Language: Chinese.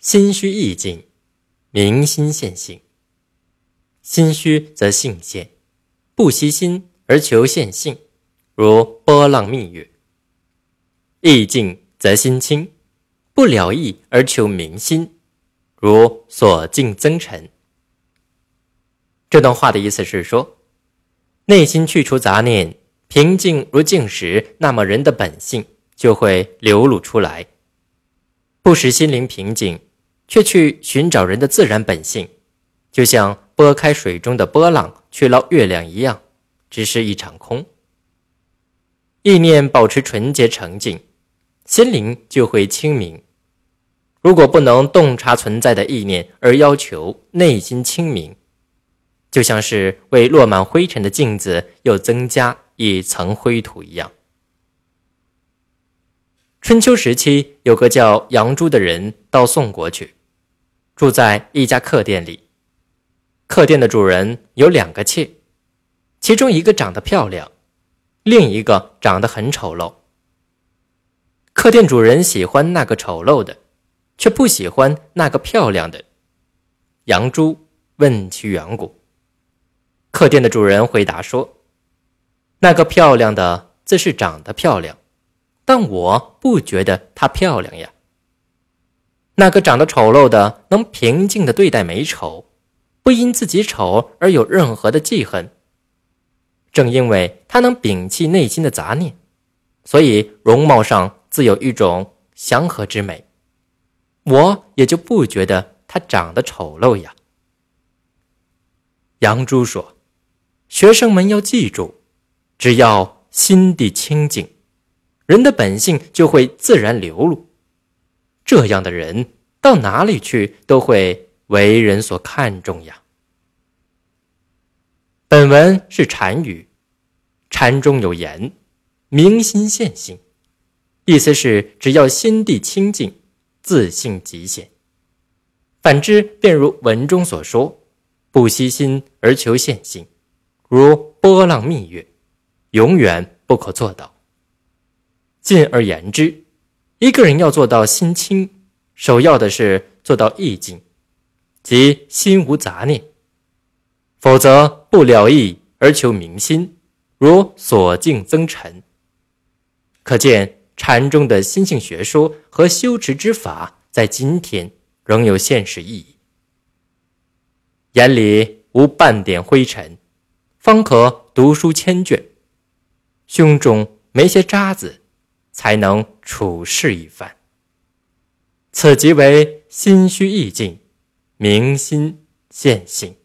心虚意静，明心现性。心虚则性现，不息心而求现性，如波浪密月；意静则心清，不了意而求明心，如所境增沉。这段话的意思是说，内心去除杂念，平静如静时，那么人的本性就会流露出来；不使心灵平静。却去寻找人的自然本性，就像拨开水中的波浪去捞月亮一样，只是一场空。意念保持纯洁澄净，心灵就会清明。如果不能洞察存在的意念而要求内心清明，就像是为落满灰尘的镜子又增加一层灰土一样。春秋时期，有个叫杨朱的人到宋国去。住在一家客店里，客店的主人有两个妾，其中一个长得漂亮，另一个长得很丑陋。客店主人喜欢那个丑陋的，却不喜欢那个漂亮的。杨朱问其缘故，客店的主人回答说：“那个漂亮的自是长得漂亮，但我不觉得她漂亮呀。”那个长得丑陋的能平静的对待美丑，不因自己丑而有任何的记恨。正因为他能摒弃内心的杂念，所以容貌上自有一种祥和之美，我也就不觉得他长得丑陋呀。杨朱说：“学生们要记住，只要心地清净，人的本性就会自然流露。”这样的人到哪里去都会为人所看重呀。本文是禅语，禅中有言：“明心现性”，意思是只要心地清净，自性即现。反之，便如文中所说：“不息心而求现性，如波浪蜜月，永远不可做到。”进而言之。一个人要做到心清，首要的是做到意境，即心无杂念。否则不了意而求明心，如所境增尘。可见禅中的心性学说和修持之法，在今天仍有现实意义。眼里无半点灰尘，方可读书千卷；胸中没些渣子。才能处事一番。此即为心虚意静，明心见性。